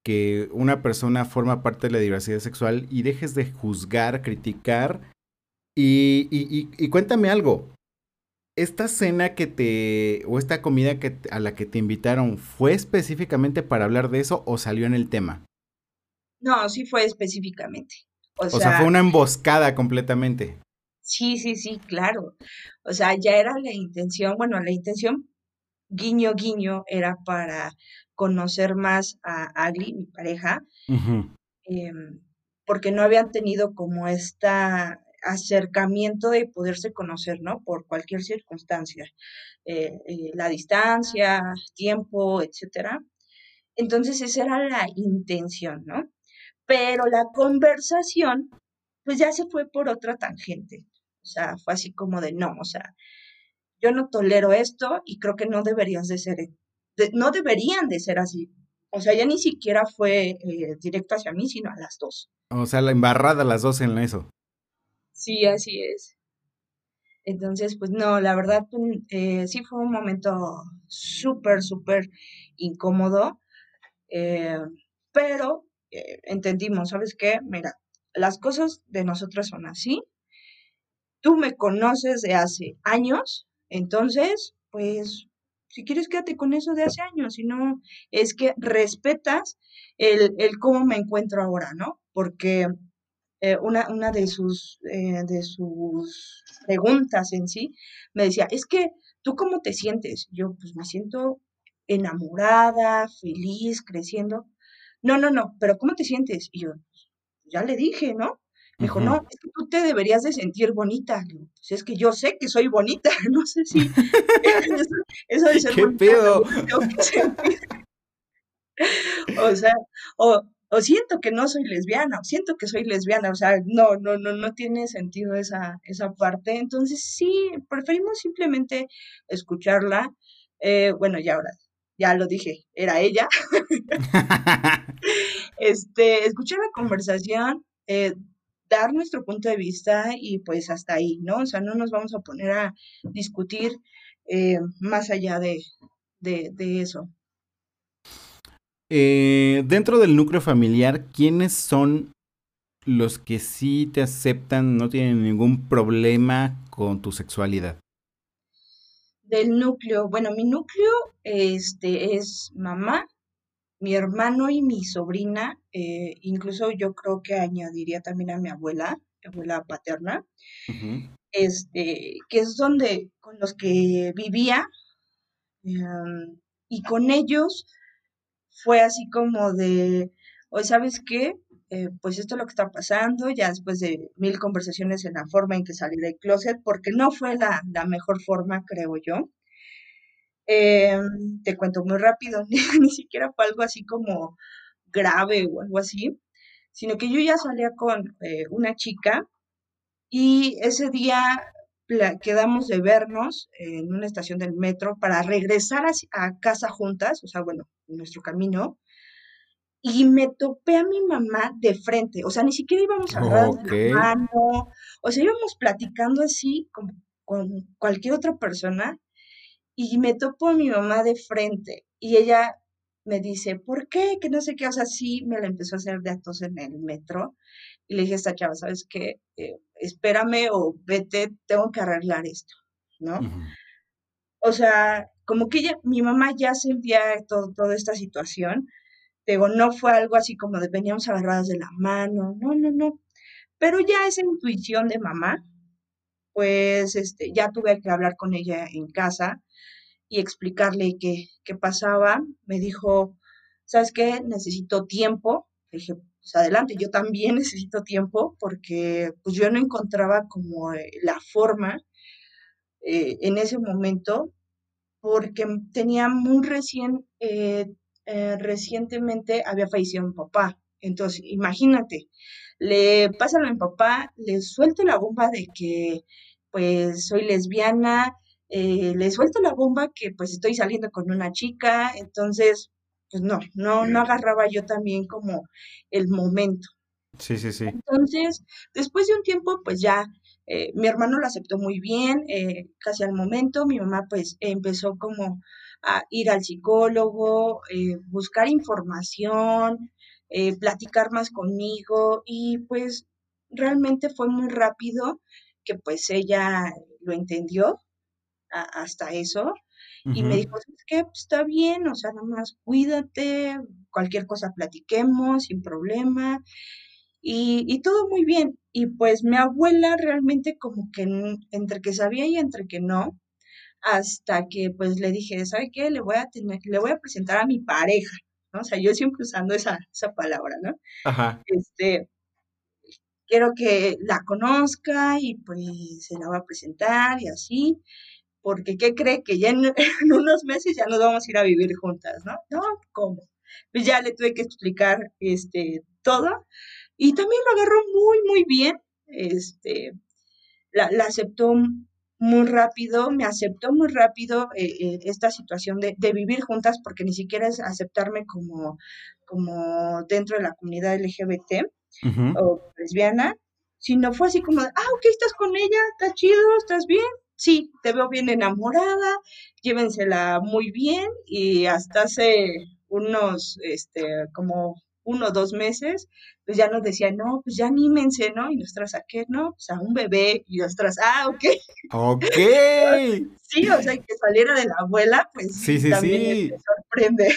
que una persona forma parte de la diversidad sexual y dejes de juzgar, criticar. Y, y, y, cuéntame algo. ¿Esta cena que te. o esta comida que, a la que te invitaron fue específicamente para hablar de eso o salió en el tema? No, sí fue específicamente. O, sea, fue una emboscada completamente. Sí, sí, sí, claro. O sea, ya era la intención, bueno, la intención, guiño, guiño, era para conocer más a Agli, mi pareja, em, porque no habían tenido como este acercamiento de poderse conocer, ¿no? Por cualquier circunstancia, eh, eh, la distancia, tiempo, etcétera. Entonces esa era la intención, ¿no? Pero la conversación, pues ya se fue por otra tangente. O sea, fue así como de, no, o sea, yo no tolero esto y creo que no deberías de ser no deberían de ser así. O sea, ya ni siquiera fue eh, directo hacia mí, sino a las dos. O sea, la embarrada las dos en eso. Sí, así es. Entonces, pues no, la verdad, pues, eh, sí fue un momento súper, súper incómodo, eh, pero entendimos, ¿sabes qué? Mira, las cosas de nosotros son así. Tú me conoces de hace años, entonces, pues si quieres, quédate con eso de hace años, si no, es que respetas el, el cómo me encuentro ahora, ¿no? Porque eh, una, una de, sus, eh, de sus preguntas en sí me decía, es que, ¿tú cómo te sientes? Yo, pues me siento enamorada, feliz, creciendo. No, no, no, pero ¿cómo te sientes? Y yo, ya le dije, ¿no? Me dijo, no, es que tú te deberías de sentir bonita. pues es que yo sé que soy bonita, no sé si eso, de ser ¿Qué pedo? o sea, o, o, siento que no soy lesbiana, o siento que soy lesbiana, o sea, no, no, no, no tiene sentido esa, esa parte. Entonces, sí, preferimos simplemente escucharla. Eh, bueno, ya ahora, ya lo dije, era ella. este, escuchar la conversación, eh, dar nuestro punto de vista y pues hasta ahí, ¿no? O sea, no nos vamos a poner a discutir eh, más allá de, eso. Eh, dentro del núcleo familiar, ¿quiénes son los que sí te aceptan, no tienen ningún problema con tu sexualidad? Del núcleo, bueno, mi núcleo este, es mamá, mi hermano y mi sobrina, eh, incluso yo creo que añadiría también a mi abuela, mi abuela paterna, este, que es donde, con los que vivía, em, y con ellos fue así como de, hoy sabes qué, eh, pues esto es lo que está pasando, ya después de mil conversaciones en la forma en que salí del closet, porque no fue la, la mejor forma, creo yo. Em, te cuento muy rápido, ni, siquiera fue algo así como grave o algo así, sino que yo ya salía con eh, una chica y ese día quedamos de vernos en una estación del metro para regresar a, casa juntas, o sea, bueno, en nuestro camino, y me topé a mi mamá de frente, o sea, ni siquiera íbamos a hablar de la mano, o sea, íbamos platicando así como con cualquier otra persona y me topo a mi mamá de frente y ella me dice, ¿por qué? Que no sé qué, o sea, sí me la empezó a hacer de actos en el metro y le dije a esta chava, ¿sabes qué? Eh, espérame o vete, tengo que arreglar esto, ¿no? O sea, como que ella, mi mamá ya sentía todo, toda esta situación, pero no fue algo así como de veníamos agarradas de la mano, no, no, no. Pero ya esa intuición de mamá, pues este, ya tuve que hablar con ella en casa y explicarle qué, qué pasaba. Me dijo, ¿sabes qué? Necesito tiempo. Le dije, pues adelante, yo también necesito tiempo porque pues yo no encontraba como eh, la forma eh, en ese momento porque tenía muy recién, eh, recientemente había fallecido mi papá. Entonces, imagínate, le pasa a mi papá, le suelto la bomba de que pues soy lesbiana, le suelto la bomba que pues estoy saliendo con una chica, entonces, pues no, no, no agarraba yo también como el momento. Sí, sí, sí. Entonces, después de un tiempo, pues ya eh, mi hermano lo aceptó muy bien, eh, casi al momento, mi mamá pues empezó como a ir al psicólogo, buscar información, eh, platicar más conmigo y pues realmente fue muy rápido que pues ella lo entendió hasta eso y me dijo, es que pues, está bien, o sea, nada más cuídate, cualquier cosa platiquemos sin problema y, y, todo muy bien. Y pues mi abuela realmente como que entre que sabía y entre que no, hasta que pues le dije, ¿sabe qué? Le voy a tener, le voy a presentar a mi pareja, ¿no? O sea, yo siempre usando esa, esa palabra, ¿no? Ajá. Este, quiero que la conozca y pues se la va a presentar y así, porque ¿qué cree? Que ya en, unos meses ya nos vamos a ir a vivir juntas, ¿no? No, ¿cómo? Pues ya le tuve que explicar este, todo y también lo agarró muy, muy bien, este, la, la aceptó muy rápido, me aceptó muy rápido eh, eh, esta situación de, de, vivir juntas, porque ni siquiera es aceptarme como, como dentro de la comunidad LGBT o lesbiana, sino fue así como, ah, ok, estás con ella, está chido, estás bien, sí, te veo bien enamorada, llévensela muy bien y hasta hace unos, este, como uno o dos meses, pues ya nos decían, no, pues ya anímense, ¿no? Y nosotras, ¿a qué? No, pues a un bebé, y nosotras, ah, ok. Ok. sí, o sea, que saliera de la abuela, pues sí, sí, también sí. sorprende.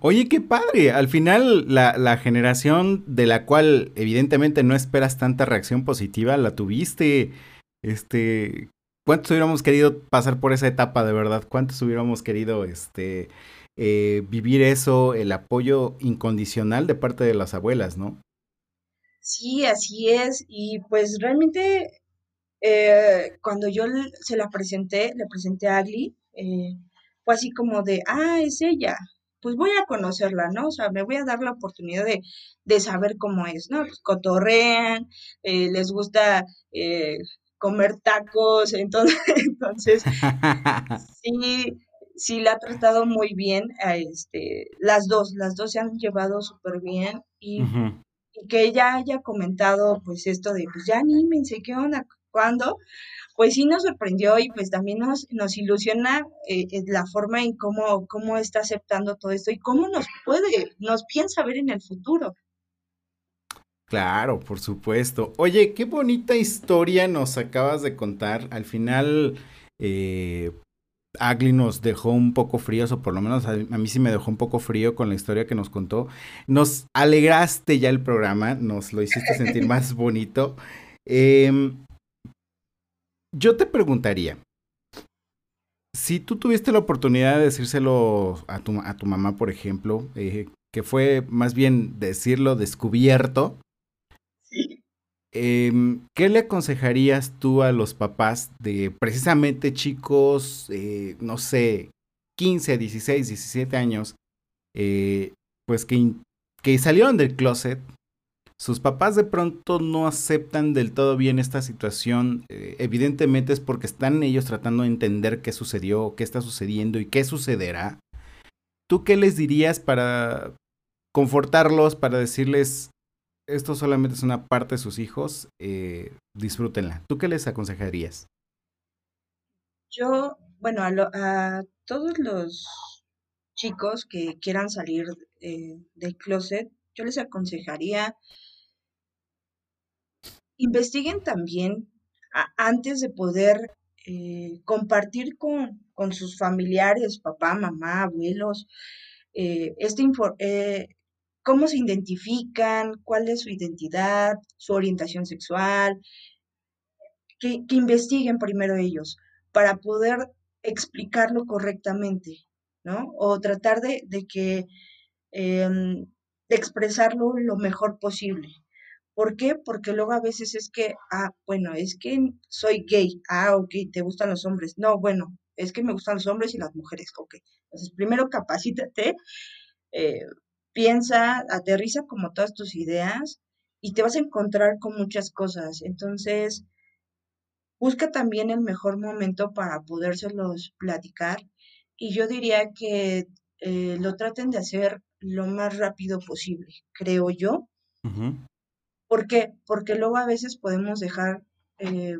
Oye, qué padre. Al final, la, la, generación de la cual evidentemente no esperas tanta reacción positiva, la tuviste. Este. ¿Cuántos hubiéramos querido pasar por esa etapa de verdad? ¿Cuántos hubiéramos querido este, eh, vivir eso, el apoyo incondicional de parte de las abuelas, ¿no? Sí, así es. Y pues realmente eh, cuando yo se la presenté, le presenté a Agli, eh, fue así como de, ah, es ella, pues voy a conocerla, ¿no? O sea, me voy a dar la oportunidad de, de saber cómo es, ¿no? Pues cotorrean, eh, les gusta eh, comer tacos, entonces, entonces sí, sí la ha tratado muy bien, a este, las dos, las dos se han llevado súper bien y, y, que ella haya comentado pues esto de, pues ya anímense, ¿qué onda? ¿Cuándo? Pues sí nos sorprendió y pues también nos, nos ilusiona eh, la forma en cómo, cómo está aceptando todo esto y cómo nos puede, nos piensa ver en el futuro. Claro, por supuesto. Oye, qué bonita historia nos acabas de contar. Al final, eh, Agli nos dejó un poco fríos, o por lo menos a, mí sí me dejó un poco frío con la historia que nos contó. Nos alegraste ya el programa, nos lo hiciste sentir más bonito. Eh, yo te preguntaría, si tú tuviste la oportunidad de decírselo a tu, a tu mamá, por ejemplo, eh, que fue más bien decirlo descubierto, eh, ¿Qué le aconsejarías tú a los papás de precisamente chicos, eh, no sé, 15, 16, 17 años, eh, pues que, que salieron del closet? Sus papás de pronto no aceptan del todo bien esta situación. Eh, evidentemente es porque están ellos tratando de entender qué sucedió, qué está sucediendo y qué sucederá. ¿Tú qué les dirías para confortarlos, para decirles, esto solamente es una parte de sus hijos, eh, disfrútenla. ¿Tú qué les aconsejarías? Yo, bueno, a, lo, a todos los chicos que quieran salir eh, del closet, yo les aconsejaría investiguen también antes de poder eh, compartir con, con, sus familiares, papá, mamá, abuelos, eh, este eh, cómo se identifican, cuál es su identidad, su orientación sexual, que, que investiguen primero ellos para poder explicarlo correctamente, ¿no? O tratar de, de que, em, de expresarlo lo mejor posible. ¿Por qué? Porque luego a veces es que, ah, bueno, es que soy gay, ah, ok, te gustan los hombres. No, bueno, es que me gustan los hombres y las mujeres, ok. Entonces, primero capacítate, eh, piensa, aterriza como todas tus ideas y te vas a encontrar con muchas cosas. Entonces, busca también el mejor momento para podérselos platicar y yo diría que eh, lo traten de hacer lo más rápido posible, creo yo. ¿Por qué? Porque luego a veces podemos dejar, eh,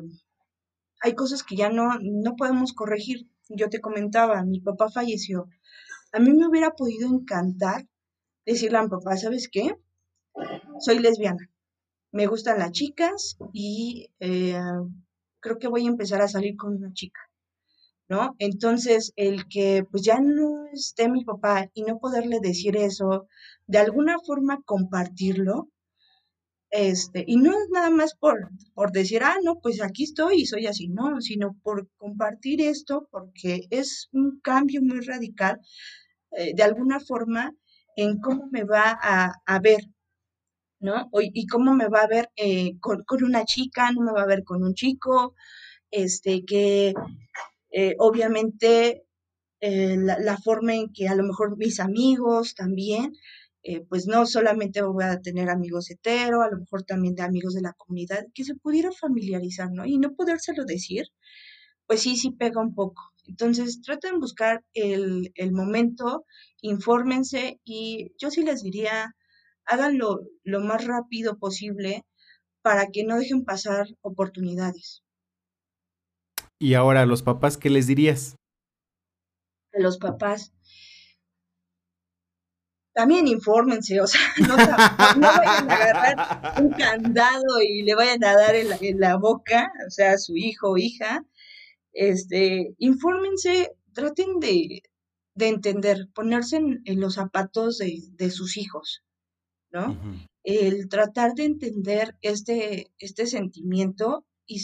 hay cosas que ya no, no podemos corregir. Yo te comentaba, mi papá falleció. A mí me hubiera podido encantar decirle a mi papá, ¿sabes qué? Soy lesbiana, me gustan las chicas y eh, creo que voy a empezar a salir con una chica, ¿no? Entonces, el que pues ya no esté mi papá y no poderle decir eso, de alguna forma compartirlo, este, y no es nada más por, por decir, ah, no, pues aquí estoy y soy así, no, sino por compartir esto, porque es un cambio muy radical, eh, de alguna forma, en cómo me va a, a ver, ¿no? y cómo me va a ver eh, con, una chica, no me va a ver con un chico, este, que eh, obviamente eh, la, la, forma en que a lo mejor mis amigos también, eh, pues no solamente voy a tener amigos hetero, a lo mejor también de amigos de la comunidad, que se pudiera familiarizar, ¿no? Y no podérselo decir, pues sí, sí pega un poco. Entonces, traten de buscar el, el momento, infórmense y yo sí les diría, háganlo lo más rápido posible para que no dejen pasar oportunidades. Y ahora, a los papás, ¿qué les dirías? A los papás. También infórmense, o sea, no, no, vayan a agarrar un candado y le vayan a dar en la, en la boca, o sea, a su hijo o hija. Este, infórmense, traten de, de entender, ponerse en, en los zapatos de, de, sus hijos, ¿no? Uh -huh. El tratar de entender este, este sentimiento y,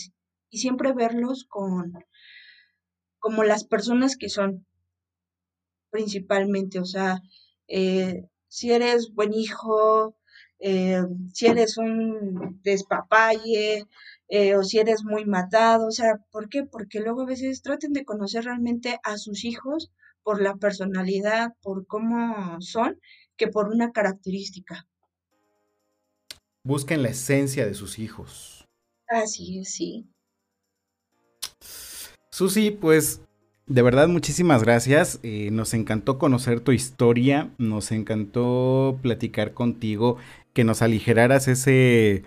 y siempre verlos con como las personas que son principalmente, o sea, eh, si eres buen hijo, eh, si eres un despapalle, eh, o si eres muy matado, o sea, ¿por qué? Porque luego a veces traten de conocer realmente a sus hijos por la personalidad, por cómo son, que por una característica. Busquen la esencia de sus hijos. Así es, sí. Susi, pues de verdad muchísimas gracias. Eh, nos encantó conocer tu historia, nos encantó platicar contigo, que nos aligeraras ese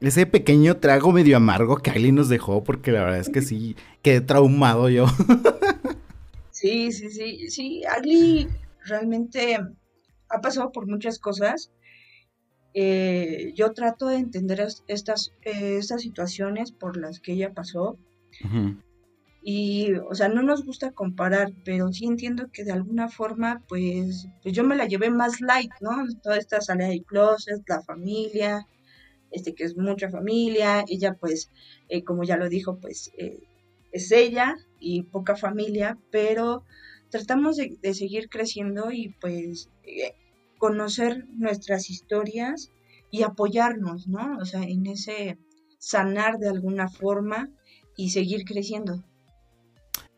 ese pequeño trago medio amargo que Ali nos dejó, porque la verdad es que sí, quedé traumado yo. Sí, sí, sí, sí, Ali realmente ha pasado por muchas cosas. Eh, yo trato de entender estas, eh, estas situaciones por las que ella pasó. Uh -huh. Y, o sea, no nos gusta comparar, pero sí entiendo que de alguna forma, pues, pues yo me la llevé más light, ¿no? Toda esta salida de closet, la familia, este que es mucha familia, ella pues, eh, como ya lo dijo, pues eh, es ella y poca familia, pero tratamos de, de seguir creciendo y pues eh, conocer nuestras historias y apoyarnos, ¿no? O sea, en ese sanar de alguna forma y seguir creciendo.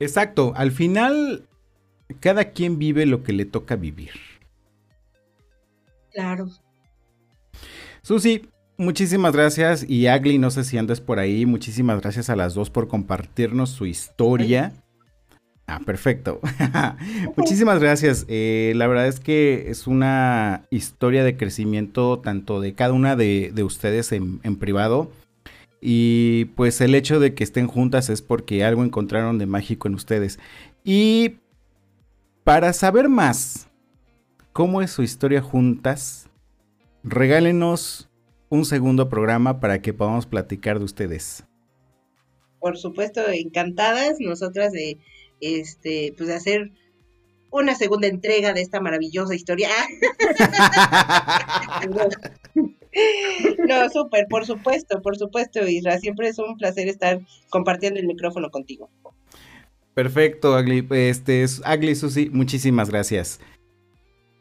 Exacto, al final cada quien vive lo que le toca vivir. Claro. Susi, muchísimas gracias y Agli, no sé si andes por ahí, muchísimas gracias a las dos por compartirnos su historia. Ah, perfecto. muchísimas gracias. Eh, la verdad es que es una historia de crecimiento tanto de cada una de, de ustedes en, en privado y pues el hecho de que estén juntas es porque algo encontraron de mágico en ustedes. Y para saber más cómo es su historia juntas, regálenos un segundo programa para que podamos platicar de ustedes. Por supuesto, encantadas nosotras de este pues de hacer una segunda entrega de esta maravillosa historia. No, súper, por supuesto, por supuesto, Isra. Siempre es un placer estar compartiendo el micrófono contigo. Perfecto, Agli. Este es Agli Susi, muchísimas gracias.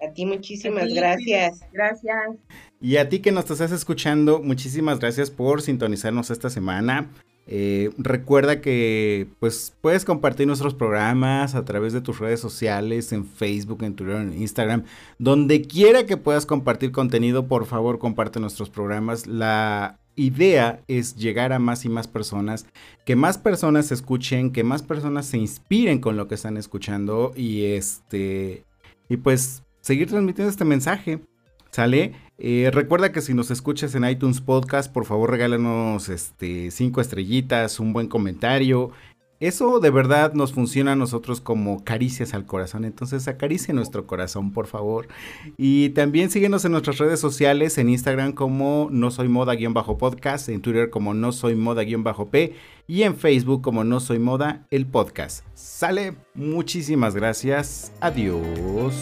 A ti muchísimas a ti, gracias. Gracias. Y a ti que nos estás escuchando, muchísimas gracias por sintonizarnos esta semana. Eh, recuerda que pues puedes compartir nuestros programas a través de tus redes sociales, en Facebook, en Twitter, en Instagram, donde quiera que puedas compartir contenido, por favor comparte nuestros programas. La idea es llegar a más y más personas, que más personas escuchen, que más personas se inspiren con lo que están escuchando y este y pues seguir transmitiendo este mensaje. ¿Sale? Eh, recuerda que si nos escuchas en iTunes Podcast, por favor regálanos este, cinco estrellitas, un buen comentario. Eso de verdad nos funciona a nosotros como caricias al corazón. Entonces acaricie nuestro corazón, por favor. Y también síguenos en nuestras redes sociales, en Instagram como no soy moda-podcast, en Twitter como no soy moda-p y en Facebook como no soy moda el podcast. Sale, muchísimas gracias. Adiós.